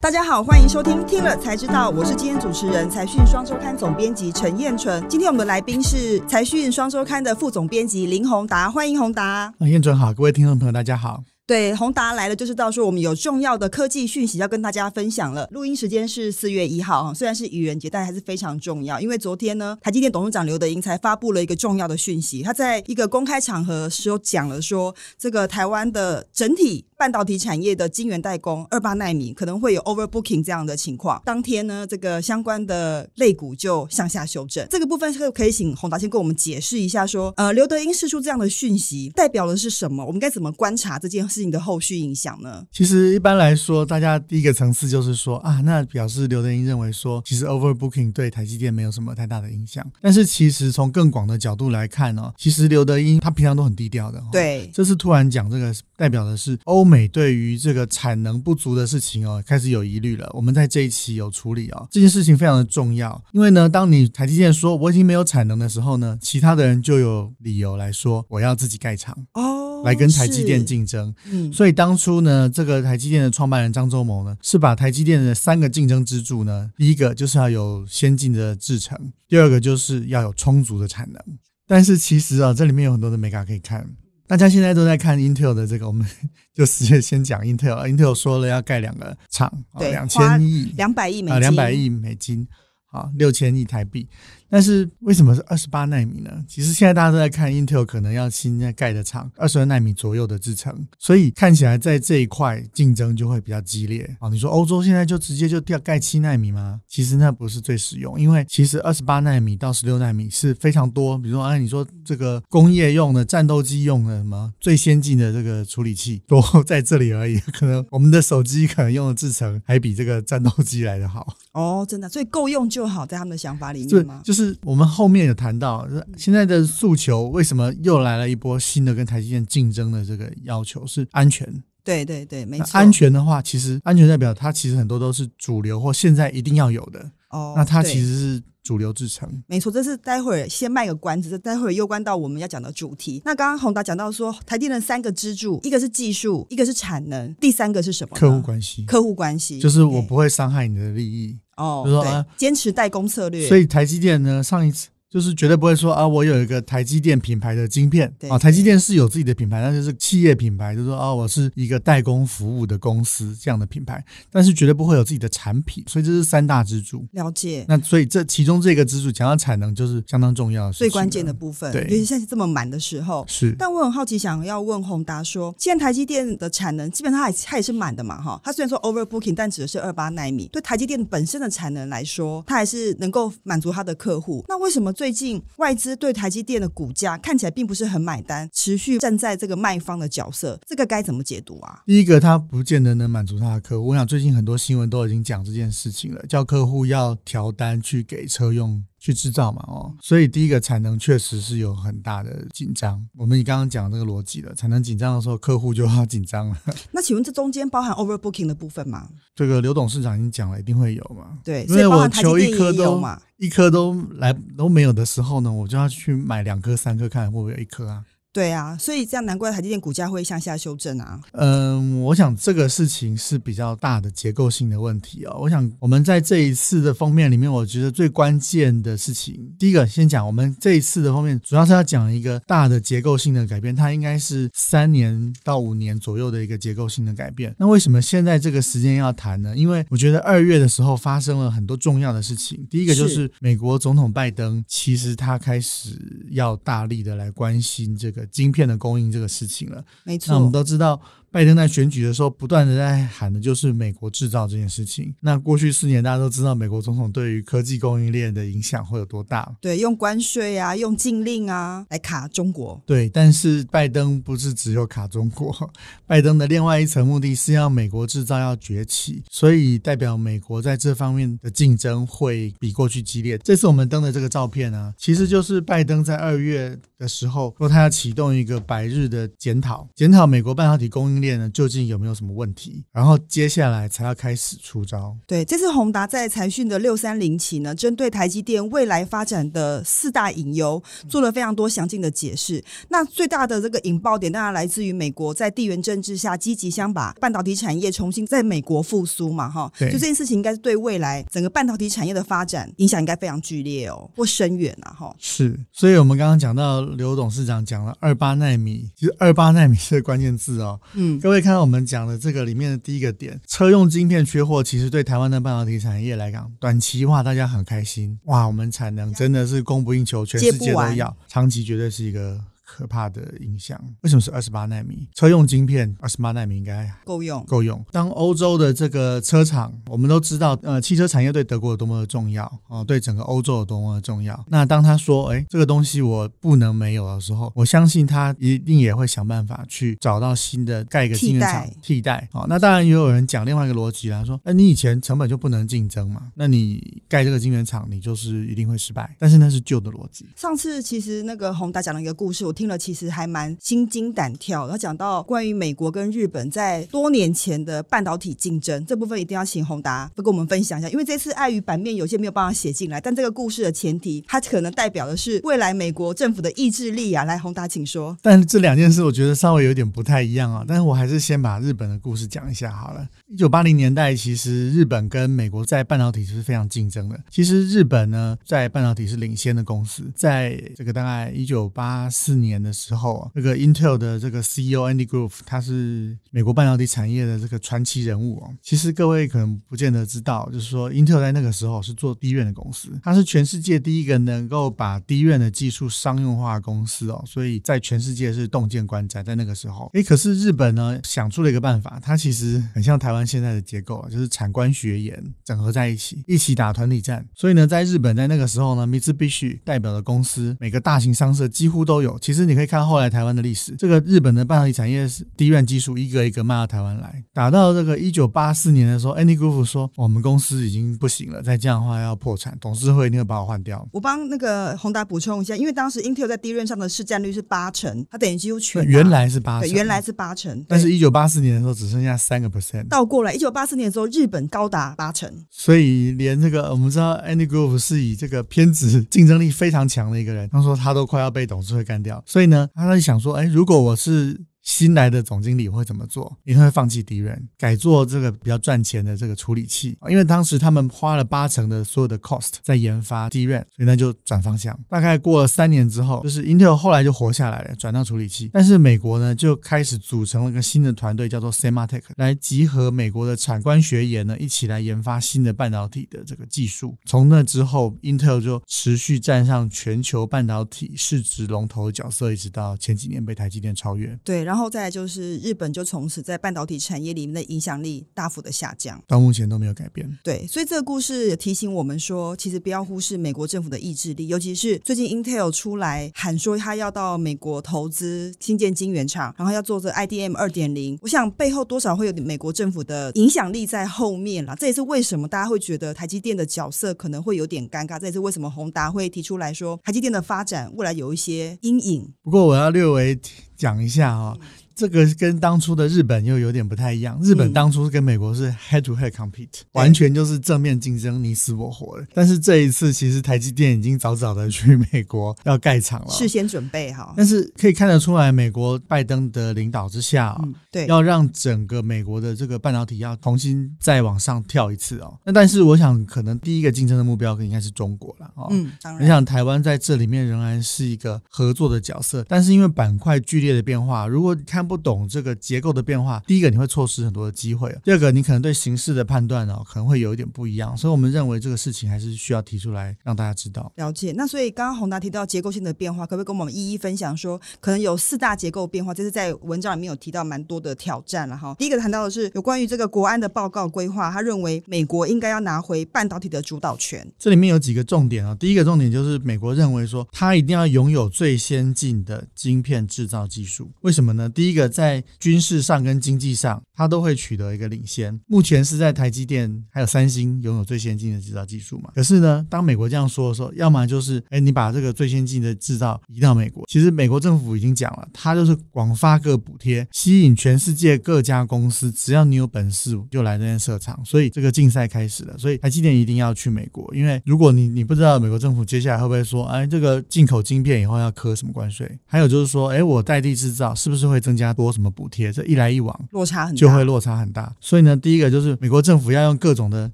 大家好，欢迎收听听了才知道，我是今天主持人财讯双周刊总编辑陈燕纯。今天我们的来宾是财讯双周刊的副总编辑林宏达，欢迎宏达。啊，燕纯好，各位听众朋友大家好。对，宏达来了，就是到说我们有重要的科技讯息要跟大家分享了。录音时间是四月一号，虽然是愚人节，但还是非常重要。因为昨天呢，台积电董事长刘德英才发布了一个重要的讯息，他在一个公开场合时候讲了说，这个台湾的整体半导体产业的晶圆代工二八纳米可能会有 overbooking 这样的情况。当天呢，这个相关的类股就向下修正。这个部分是可以请宏达先跟我们解释一下，说呃，刘德英释出这样的讯息代表的是什么？我们该怎么观察这件事？事情的后续影响呢？其实一般来说，大家第一个层次就是说啊，那表示刘德英认为说，其实 overbooking 对台积电没有什么太大的影响。但是其实从更广的角度来看呢，其实刘德英他平常都很低调的。对，这次突然讲这个，代表的是欧美对于这个产能不足的事情哦，开始有疑虑了。我们在这一期有处理哦，这件事情非常的重要，因为呢，当你台积电说我已经没有产能的时候呢，其他的人就有理由来说我要自己盖厂哦。来跟台积电竞争，嗯，所以当初呢，这个台积电的创办人张忠谋呢，是把台积电的三个竞争支柱呢，第一个就是要有先进的制程，第二个就是要有充足的产能。但是其实啊，这里面有很多的美感可以看。大家现在都在看 Intel 的这个，我们 就直接先讲 Intel。Intel 说了要盖两个厂，对，两千亿，两百亿美金，两百亿美金，好，六千亿台币。但是为什么是二十八纳米呢？其实现在大家都在看 Intel 可能要新在盖的厂，二十二纳米左右的制程，所以看起来在这一块竞争就会比较激烈啊。你说欧洲现在就直接就掉盖七纳米吗？其实那不是最实用，因为其实二十八纳米到十六纳米是非常多。比如说，哎，你说这个工业用的、战斗机用的什么最先进的这个处理器 都在这里而已，可能我们的手机可能用的制程还比这个战斗机来的好。哦，真的，所以够用就好，在他们的想法里面吗？就是。是我们后面有谈到，现在的诉求为什么又来了一波新的跟台积电竞争的这个要求是安全。对对对，没错。安全的话，其实安全代表它其实很多都是主流或现在一定要有的。哦，那它其实是主流制成。没错，这是待会儿先卖个关子，待会儿又关到我们要讲的主题。那刚刚宏达讲到说，台电的三个支柱，一个是技术，一个是产能，第三个是什么？客户关系。客户关系就是我不会伤害你的利益。哦，对，坚持代工策略。所以台积电呢，上一次。就是绝对不会说啊，我有一个台积电品牌的晶片啊，台积电是有自己的品牌，但是是企业品牌，就是说啊，我是一个代工服务的公司这样的品牌，但是绝对不会有自己的产品，所以这是三大支柱。了解。那所以这其中这个支柱讲到产能，就是相当重要，最关键的部分。对，尤其现在这么满的时候。是。但我很好奇，想要问宏达说，现在台积电的产能基本上还它也是满的嘛？哈，它虽然说 overbooking，但指的是二八纳米。对台积电本身的产能来说，它还是能够满足它的客户。那为什么最近外资对台积电的股价看起来并不是很买单，持续站在这个卖方的角色，这个该怎么解读啊？第一个，他不见得能满足他的客户。我想最近很多新闻都已经讲这件事情了，叫客户要调单去给车用。去制造嘛，哦，所以第一个产能确实是有很大的紧张。我们你刚刚讲这个逻辑了，产能紧张的时候，客户就要紧张了。那请问这中间包含 overbooking 的部分吗？这个刘董事长已经讲了，一定会有嘛。对，因为我求一颗都一颗都来都没有的时候呢，我就要去买两颗、三颗，看会不会有一颗啊。对啊，所以这样难怪台积电股价会向下修正啊。嗯，我想这个事情是比较大的结构性的问题哦。我想我们在这一次的封面里面，我觉得最关键的事情，第一个先讲我们这一次的封面，主要是要讲一个大的结构性的改变，它应该是三年到五年左右的一个结构性的改变。那为什么现在这个时间要谈呢？因为我觉得二月的时候发生了很多重要的事情。第一个就是美国总统拜登，其实他开始要大力的来关心这个。晶片的供应这个事情了，没错。那我们都知道。拜登在选举的时候，不断的在喊的就是美国制造这件事情。那过去四年，大家都知道美国总统对于科技供应链的影响会有多大？对，用关税啊，用禁令啊来卡中国。对，但是拜登不是只有卡中国，拜登的另外一层目的是要美国制造要崛起，所以代表美国在这方面的竞争会比过去激烈。这次我们登的这个照片呢，其实就是拜登在二月的时候说他要启动一个百日的检讨，检讨美国半导体供应。应链呢究竟有没有什么问题，然后接下来才要开始出招。对，这次宏达在财讯的六三零期呢，针对台积电未来发展的四大隐忧，做了非常多详尽的解释。那最大的这个引爆点，当然来自于美国在地缘政治下积极想把半导体产业重新在美国复苏嘛，哈。对就这件事情，应该是对未来整个半导体产业的发展影响应该非常剧烈哦，或深远啊，哈。是，所以我们刚刚讲到刘董事长讲了二八纳米，其实二八纳米是关键字哦。嗯，各位看到我们讲的这个里面的第一个点，车用晶片缺货，其实对台湾的半导体产业来讲，短期话大家很开心，哇，我们产能真的是供不应求，全世界都要，长期绝对是一个。可怕的影响。为什么是二十八纳米车用晶片？二十八纳米应该够用，够用。当欧洲的这个车厂，我们都知道，呃，汽车产业对德国有多么的重要哦，对整个欧洲有多么的重要。那当他说，哎，这个东西我不能没有的时候，我相信他一定也会想办法去找到新的盖一个晶圆厂替代。哦，那当然也有人讲另外一个逻辑啦，说，哎，你以前成本就不能竞争嘛，那你盖这个晶圆厂，你就是一定会失败。但是那是旧的逻辑。上次其实那个宏达讲了一个故事，我听了其实还蛮心惊胆跳。他讲到关于美国跟日本在多年前的半导体竞争这部分，一定要请宏达跟我们分享一下。因为这次碍于版面有些没有办法写进来，但这个故事的前提，它可能代表的是未来美国政府的意志力啊。来，宏达，请说。但这两件事我觉得稍微有点不太一样啊。但是我还是先把日本的故事讲一下好了。一九八零年代，其实日本跟美国在半导体是非常竞争的。其实日本呢，在半导体是领先的公司，在这个大概一九八四年年的时候啊，这个 Intel 的这个 CEO Andy Grove，他是美国半导体产业的这个传奇人物哦。其实各位可能不见得知道，就是说 Intel 在那个时候是做低院的公司，它是全世界第一个能够把低院的技术商用化公司哦，所以在全世界是洞见观瞻。在那个时候，诶，可是日本呢想出了一个办法，它其实很像台湾现在的结构啊，就是产官学研整合在一起，一起打团体战。所以呢，在日本在那个时候呢，Mitsubishi 代表的公司，每个大型商社几乎都有。其实你可以看后来台湾的历史，这个日本的半导体产业是低院技术一个一个卖到台湾来，打到这个一九八四年的时候，Andy Grove 说我们公司已经不行了，再这样的话要破产，董事会一定会把我换掉。我帮那个宏达补充一下，因为当时 Intel 在低润上的市占率是八成，它等于几乎全原来是八成，原来是八成，但是一九八四年的时候只剩下三个 percent，倒过来，一九八四年的时候日本高达八成，所以连这个我们知道 Andy Grove 是以这个偏执竞争力非常强的一个人，他说他都快要被董事会干掉，所以呢，他在想说，哎，如果我是。新来的总经理会怎么做？一定会放弃敌人，改做这个比较赚钱的这个处理器。因为当时他们花了八成的所有的 cost 在研发 DRAM，所以那就转方向。大概过了三年之后，就是 Intel 后来就活下来了，转到处理器。但是美国呢，就开始组成了一个新的团队，叫做 Sematech，来集合美国的产官学研呢，一起来研发新的半导体的这个技术。从那之后，Intel 就持续站上全球半导体市值龙头的角色，一直到前几年被台积电超越。对，然后。然后再来就是日本，就从此在半导体产业里面的影响力大幅的下降，到目前都没有改变。对，所以这个故事也提醒我们说，其实不要忽视美国政府的意志力，尤其是最近 Intel 出来喊说他要到美国投资新建晶圆厂，然后要做这 IDM 二点零，我想背后多少会有美国政府的影响力在后面啦。这也是为什么大家会觉得台积电的角色可能会有点尴尬，这也是为什么宏达会提出来说台积电的发展未来有一些阴影。不过我要略微。讲一下啊，这个跟当初的日本又有点不太一样。日本当初跟美国是 head to head compete，完全就是正面竞争，你死我活的。但是这一次，其实台积电已经早早的去美国要盖厂了，事先准备好。但是可以看得出来，美国拜登的领导之下啊，对，要让整个美国的这个半导体要重新再往上跳一次哦。那但是我想，可能第一个竞争的目标应该是中国了哦。嗯，当然。你想台湾在这里面仍然是一个合作的角色，但是因为板块剧烈。的变化，如果你看不懂这个结构的变化，第一个你会错失很多的机会；第二个，你可能对形势的判断哦，可能会有一点不一样。所以，我们认为这个事情还是需要提出来让大家知道。了解。那所以，刚刚宏达提到结构性的变化，可不可以跟我们一一分享？说可能有四大结构变化，这是在文章里面有提到蛮多的挑战了哈。第一个谈到的是有关于这个国安的报告规划，他认为美国应该要拿回半导体的主导权。这里面有几个重点啊。第一个重点就是美国认为说，他一定要拥有最先进的晶片制造技术。为什么呢？第一个。个在军事上跟经济上，它都会取得一个领先。目前是在台积电还有三星拥有最先进的制造技术嘛？可是呢，当美国这样说的时候，要么就是哎，你把这个最先进的制造移到美国。其实美国政府已经讲了，它就是广发各补贴，吸引全世界各家公司，只要你有本事就来这边设厂。所以这个竞赛开始了。所以台积电一定要去美国，因为如果你你不知道美国政府接下来会不会说，哎，这个进口晶片以后要磕什么关税？还有就是说，哎，我代地制造是不是会增加多什么补贴？这一来一往，落差很大，就会落差很大。所以呢，第一个就是美国政府要用各种的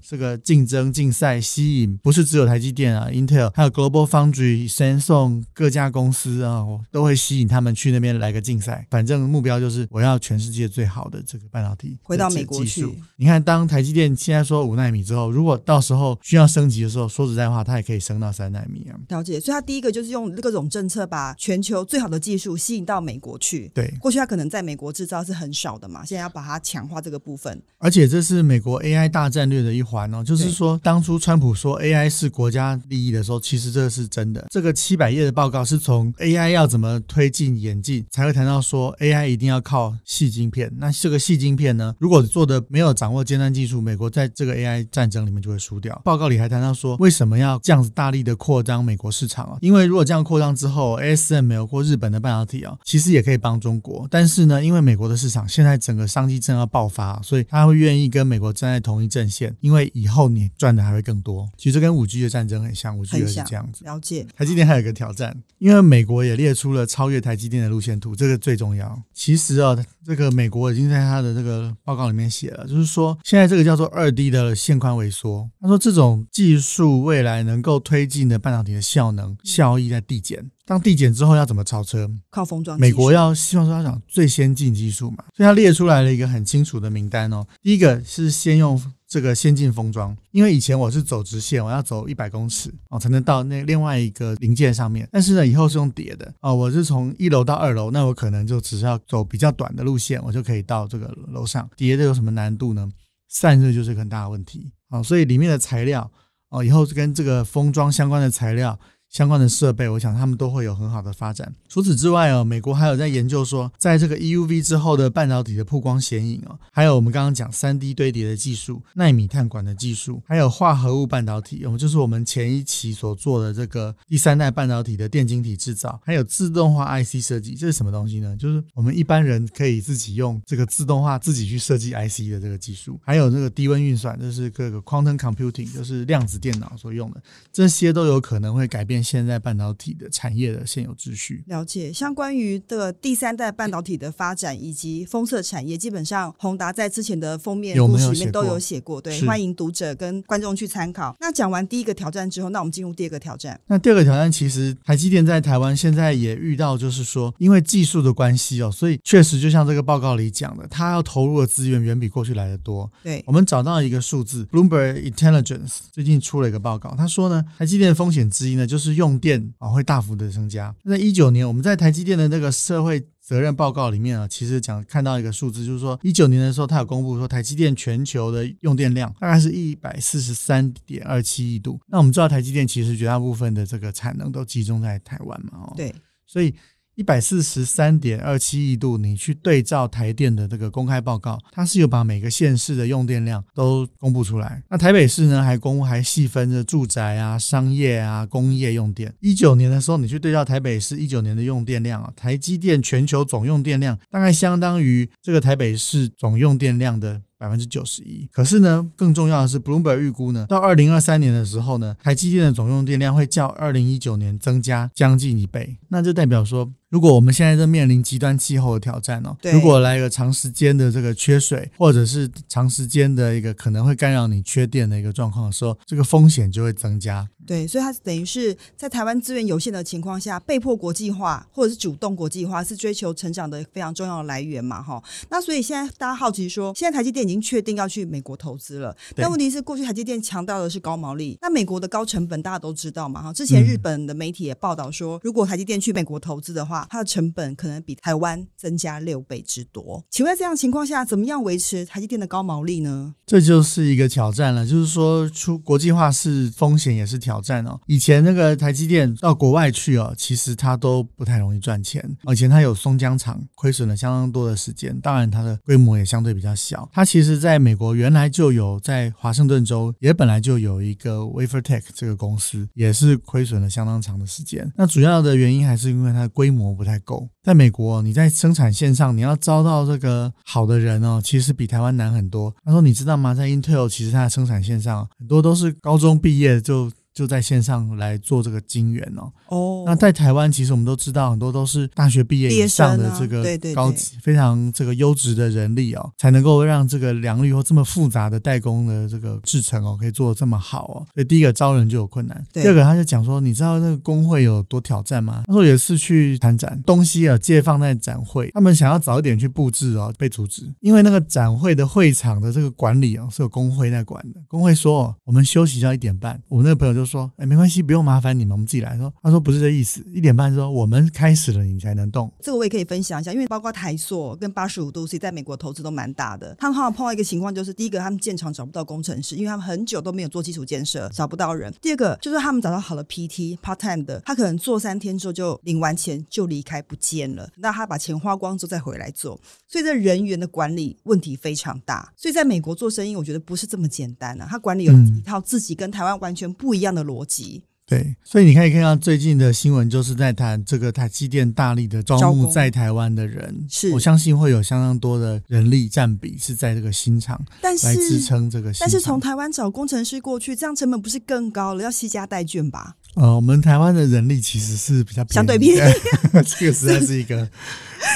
这个竞争竞赛吸引，不是只有台积电啊，Intel，还有 Global Foundry、Samsung 各家公司啊，都会吸引他们去那边来个竞赛。反正目标就是我要全世界最好的这个半导体回到美国去。你看，当台积电现在说五纳米之后，如果到时候需要升级的时候，说实在话，它也可以升到三纳米啊。了解。所以它第一个就是用各种政策把全球最好的技术吸引到美国去。对，过去它可能在美国制造是很少的嘛，现在要把它强化这个部分。而且这是美国 AI 大战略的一环哦，就是说当初川普说 AI 是国家利益的时候，其实这个是真的。这个七百页的报告是从 AI 要怎么推进演进，才会谈到说 AI 一定要靠细晶片。那这个细晶片呢，如果做的没有掌握尖端技术，美国在这个 AI 战争里面就会输掉。报告里还谈到说，为什么要这样子大力的扩张美国市场啊？因为如果这样扩张之后，ASML 或日本的半导体啊，其实也可以帮中国。但是呢，因为美国的市场现在整个商机正要爆发，所以他会愿意跟美国站在同一阵线，因为以后你赚的还会更多。其实跟五 G 的战争很像，五 G 也是这样子。了解。台积电还有一个挑战，因为美国也列出了超越台积电的路线图，这个最重要。其实啊，这个美国已经在他的这个报告里面写了，就是说现在这个叫做二 D 的线宽萎缩，他说这种技术未来能够推进的半导体的效能效益在递减。当递减之后要怎么超车？靠封装。美国要希望说要讲最先进技术嘛，所以他列出来了一个很清楚的名单哦。第一个是先用这个先进封装，因为以前我是走直线，我要走一百公尺哦才能到那另外一个零件上面，但是呢以后是用叠的哦，我是从一楼到二楼，那我可能就只是要走比较短的路线，我就可以到这个楼上。叠的有什么难度呢？散热就是很大的问题啊，所以里面的材料哦，以后跟这个封装相关的材料。相关的设备，我想他们都会有很好的发展。除此之外哦，美国还有在研究说，在这个 EUV 之后的半导体的曝光显影哦，还有我们刚刚讲三 D 堆叠的技术、纳米碳管的技术，还有化合物半导体，我们就是我们前一期所做的这个第三代半导体的电晶体制造，还有自动化 IC 设计，这是什么东西呢？就是我们一般人可以自己用这个自动化自己去设计 IC 的这个技术，还有这个低温运算，就是各个 quantum computing，就是量子电脑所用的，这些都有可能会改变。现在半导体的产业的现有秩序，了解。像关于的第三代半导体的发展以及封测产业，基本上宏达在之前的封面故事里面都有写过。对，欢迎读者跟观众去参考。那讲完第一个挑战之后，那我们进入第二个挑战。那第二个挑战，其实台积电在台湾现在也遇到，就是说因为技术的关系哦，所以确实就像这个报告里讲的，它要投入的资源远比过去来的多。对，我们找到一个数字，Bloomberg Intelligence 最近出了一个报告，他说呢，台积电的风险之一呢，就是。用电啊会大幅的增加。那一九年我们在台积电的那个社会责任报告里面啊，其实讲看到一个数字，就是说一九年的时候，它有公布说台积电全球的用电量大概是一百四十三点二七亿度。那我们知道台积电其实绝大部分的这个产能都集中在台湾嘛，哦，对，所以。一百四十三点二七亿度，你去对照台电的这个公开报告，它是有把每个县市的用电量都公布出来。那台北市呢，还公还细分着住宅啊、商业啊、工业用电。一九年的时候，你去对照台北市一九年的用电量啊，台积电全球总用电量大概相当于这个台北市总用电量的。百分之九十一，可是呢，更重要的是，Bloomberg 预估呢，到二零二三年的时候呢，台积电的总用电量会较二零一九年增加将近一倍，那就代表说，如果我们现在正面临极端气候的挑战哦，如果来一个长时间的这个缺水，或者是长时间的一个可能会干扰你缺电的一个状况的时候，这个风险就会增加。对，所以它等于是在台湾资源有限的情况下，被迫国际化或者是主动国际化，是追求成长的非常重要的来源嘛，哈。那所以现在大家好奇说，现在台积电已经确定要去美国投资了，但问题是过去台积电强调的是高毛利，那美国的高成本大家都知道嘛，哈。之前日本的媒体也报道说，如果台积电去美国投资的话，它的成本可能比台湾增加六倍之多。请问这样情况下，怎么样维持台积电的高毛利呢？这就是一个挑战了，就是说出国际化是风险也是挑。挑战哦。以前那个台积电到国外去哦，其实它都不太容易赚钱。以前它有松江厂，亏损了相当多的时间，当然它的规模也相对比较小。它其实在美国原来就有，在华盛顿州也本来就有一个 WaferTech 这个公司，也是亏损了相当长的时间。那主要的原因还是因为它的规模不太够。在美国，你在生产线上你要招到这个好的人哦，其实比台湾难很多。他说：“你知道吗？在 Intel，其实它的生产线上很多都是高中毕业就。”就在线上来做这个金源哦。哦，那在台湾，其实我们都知道，很多都是大学毕业以上的这个高级、非常这个优质的人力哦，才能够让这个良率或这么复杂的代工的这个制成哦，可以做的这么好哦。所以第一个招人就有困难。第二个，他就讲说，你知道那个工会有多挑战吗？他说有一次去参展，东西啊借放在展会，他们想要早一点去布置哦，被阻止，因为那个展会的会场的这个管理哦是有工会在管的。工会说，哦我们休息到一点半。我那个朋友就。说哎，没关系，不用麻烦你们，我们自己来。说他说不是这意思，一点半说我们开始了，你才能动。这个我也可以分享一下，因为包括台塑跟八十五度 C 在美国投资都蛮大的。他们好像碰到一个情况，就是第一个他们建厂找不到工程师，因为他们很久都没有做基础建设，找不到人。第二个就是他们找到好的 PT part time 的，他可能做三天之后就领完钱就离开不见了，那他把钱花光之后再回来做，所以这人员的管理问题非常大。所以在美国做生意，我觉得不是这么简单啊，他管理有一套自己跟台湾完全不一样的逻辑。对，所以你可以看到最近的新闻，就是在谈这个台积电大力的招募在台湾的人，是我相信会有相当多的人力占比是在这个新厂，但是来支撑这个。但是从台湾找工程师过去，这样成本不是更高了？要惜家带眷吧？呃，我们台湾的人力其实是比较相对便宜，这个实在是一个。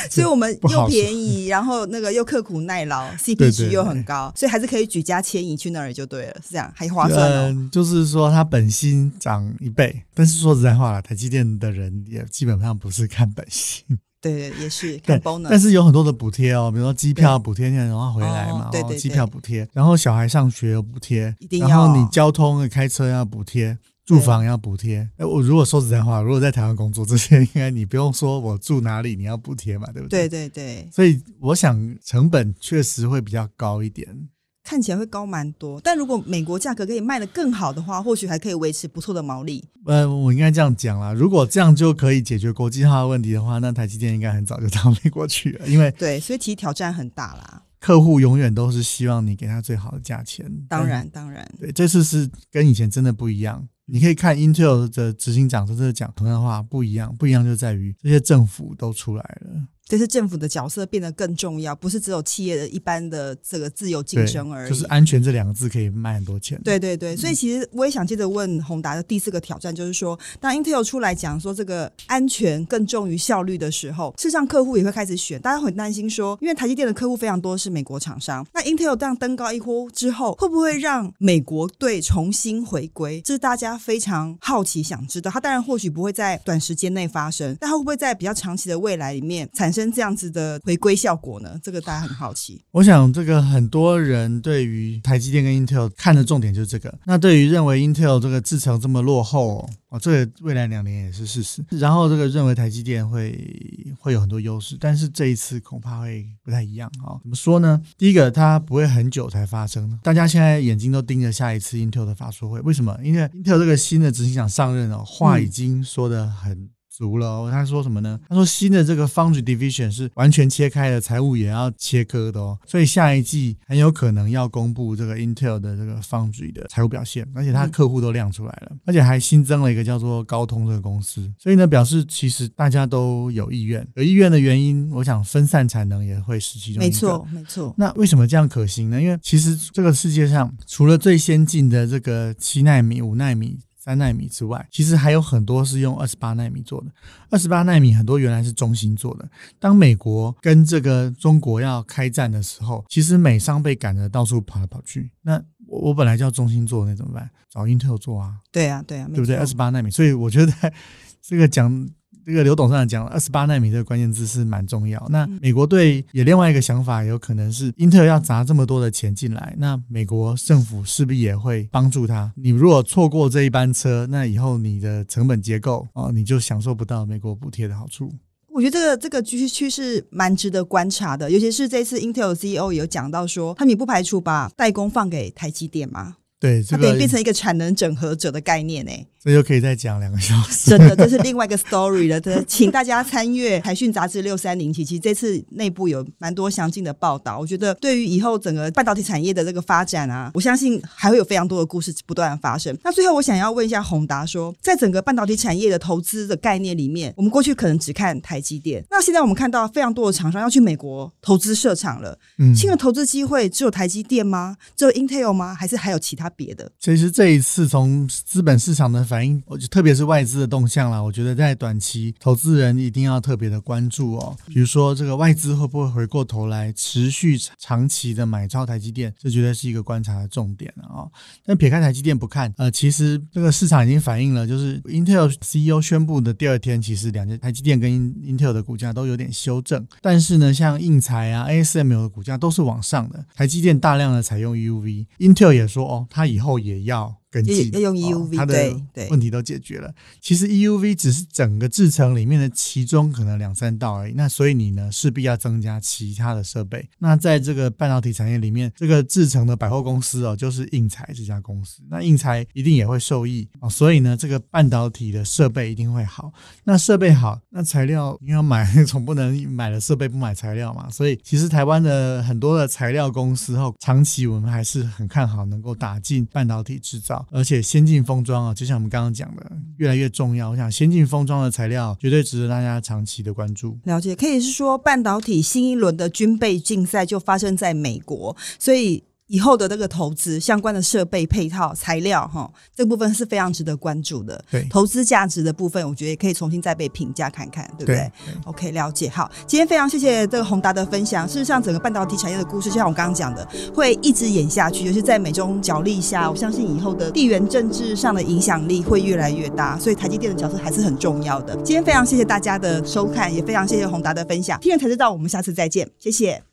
所以我们又便宜，然后那个又刻苦耐劳，CP 值又很高，所以还是可以举家迁移去那儿就对了，是这样，还划算哦。就是说，它本薪涨一倍，但是说实在话了，台积电的人也基本上不是看本薪，对，也是看 bonus，但是有很多的补贴哦，比如说机票补贴，你然后回来嘛，对对，机票补贴，然后小孩上学有补贴，一定要，然后你交通开车要补贴。住房要补贴，哎，我如果说实在话，如果在台湾工作，这些应该你不用说我住哪里，你要补贴嘛，对不对？对对对。所以我想成本确实会比较高一点，看起来会高蛮多。但如果美国价格可以卖得更好的话，或许还可以维持不错的毛利。呃，我应该这样讲啦，如果这样就可以解决国际化的问题的话，那台积电应该很早就到美国去了。因为对，所以其实挑战很大啦。客户永远都是希望你给他最好的价钱。当然，当然，对，这次是跟以前真的不一样。你可以看 Intel 的执行长在这讲同样的话，不一样，不一样就在于这些政府都出来了。这是政府的角色变得更重要，不是只有企业的一般的这个自由竞争而已。就是安全这两个字可以卖很多钱。对对对，所以其实我也想接着问宏达的第四个挑战，就是说，当 Intel 出来讲说这个安全更重于效率的时候，事实上客户也会开始选。大家很担心说，因为台积电的客户非常多是美国厂商，那 Intel 这样登高一呼之后，会不会让美国队重新回归？这是大家非常好奇想知道。它当然或许不会在短时间内发生，但它会不会在比较长期的未来里面产生？这样子的回归效果呢？这个大家很好奇。我想，这个很多人对于台积电跟 Intel 看的重点就是这个。那对于认为 Intel 这个制程这么落后哦，这个未来两年也是事实。然后这个认为台积电会会有很多优势，但是这一次恐怕会不太一样啊。怎么说呢？第一个，它不会很久才发生。大家现在眼睛都盯着下一次 Intel 的发说会，为什么？因为 Intel 这个新的执行长上任哦，话已经说的很。足了，他说什么呢？他说新的这个 Foundry Division 是完全切开的，财务也要切割的哦，所以下一季很有可能要公布这个 Intel 的这个 Foundry 的财务表现，而且他客户都亮出来了，而且还新增了一个叫做高通这个公司，所以呢，表示其实大家都有意愿，有意愿的原因，我想分散产能也会是其中一个。没错，没错。那为什么这样可行呢？因为其实这个世界上除了最先进的这个七纳米、五纳米。三纳米之外，其实还有很多是用二十八纳米做的。二十八纳米很多原来是中芯做的。当美国跟这个中国要开战的时候，其实美商被赶着到处跑来跑去。那我我本来叫中芯做，那怎么办？找 Intel 做啊？对啊，对啊，对不对？二十八纳米，所以我觉得 这个讲。这个刘董事长讲二十八纳米这个关键字是蛮重要。那美国队也另外一个想法，有可能是英特尔要砸这么多的钱进来，那美国政府势必也会帮助他。你如果错过这一班车，那以后你的成本结构哦，你就享受不到美国补贴的好处。我觉得这个这个趋趋势蛮值得观察的，尤其是这次 Intel CEO 有讲到说，他们也不排除把代工放给台积电嘛。对，它这个等于变成一个产能整合者的概念呢。这又可以再讲两个小时。真的，这是另外一个 story 了。这请大家参阅《台讯杂志》六三零期，其实这次内部有蛮多详尽的报道。我觉得对于以后整个半导体产业的这个发展啊，我相信还会有非常多的故事不断的发生。那最后我想要问一下宏达说，在整个半导体产业的投资的概念里面，我们过去可能只看台积电，那现在我们看到非常多的厂商要去美国投资设厂了。嗯，新的投资机会只有台积电吗？只有 Intel 吗？还是还有其他别的？其实这一次从资本市场的反应，我就特别是外资的动向啦，我觉得在短期投资人一定要特别的关注哦。比如说这个外资会不会回过头来持续长期的买超台积电，这绝对是一个观察的重点了啊、但撇开台积电不看，呃，其实这个市场已经反映了，就是 Intel CEO 宣布的第二天，其实两家台积电跟 Intel 的股价都有点修正，但是呢，像应材啊、ASML 的股价都是往上的，台积电大量的采用 UV，Intel 也说哦，他以后也要。跟进要用哦 EUV，它的对对问题都解决了。其实 EUV 只是整个制程里面的其中可能两三道而已。那所以你呢势必要增加其他的设备。那在这个半导体产业里面，这个制程的百货公司哦，就是应材这家公司。那应材一定也会受益哦。所以呢，这个半导体的设备一定会好。那设备好，那材料你要买，总不能买了设备不买材料嘛。所以其实台湾的很多的材料公司哦，长期我们还是很看好能够打进半导体制造。而且先进封装啊，就像我们刚刚讲的，越来越重要。我想先进封装的材料绝对值得大家长期的关注。了解，可以是说半导体新一轮的军备竞赛就发生在美国，所以。以后的那个投资相关的设备配套材料哈，这部分是非常值得关注的。对，投资价值的部分，我觉得也可以重新再被评价看看，对不对？OK，了解。好，今天非常谢谢这个宏达的分享。事实上，整个半导体产业的故事，就像我刚刚讲的，会一直演下去，尤其在美中角力下，我相信以后的地缘政治上的影响力会越来越大，所以台积电的角色还是很重要的。今天非常谢谢大家的收看，也非常谢谢宏达的分享。听了才知道，我们下次再见，谢谢。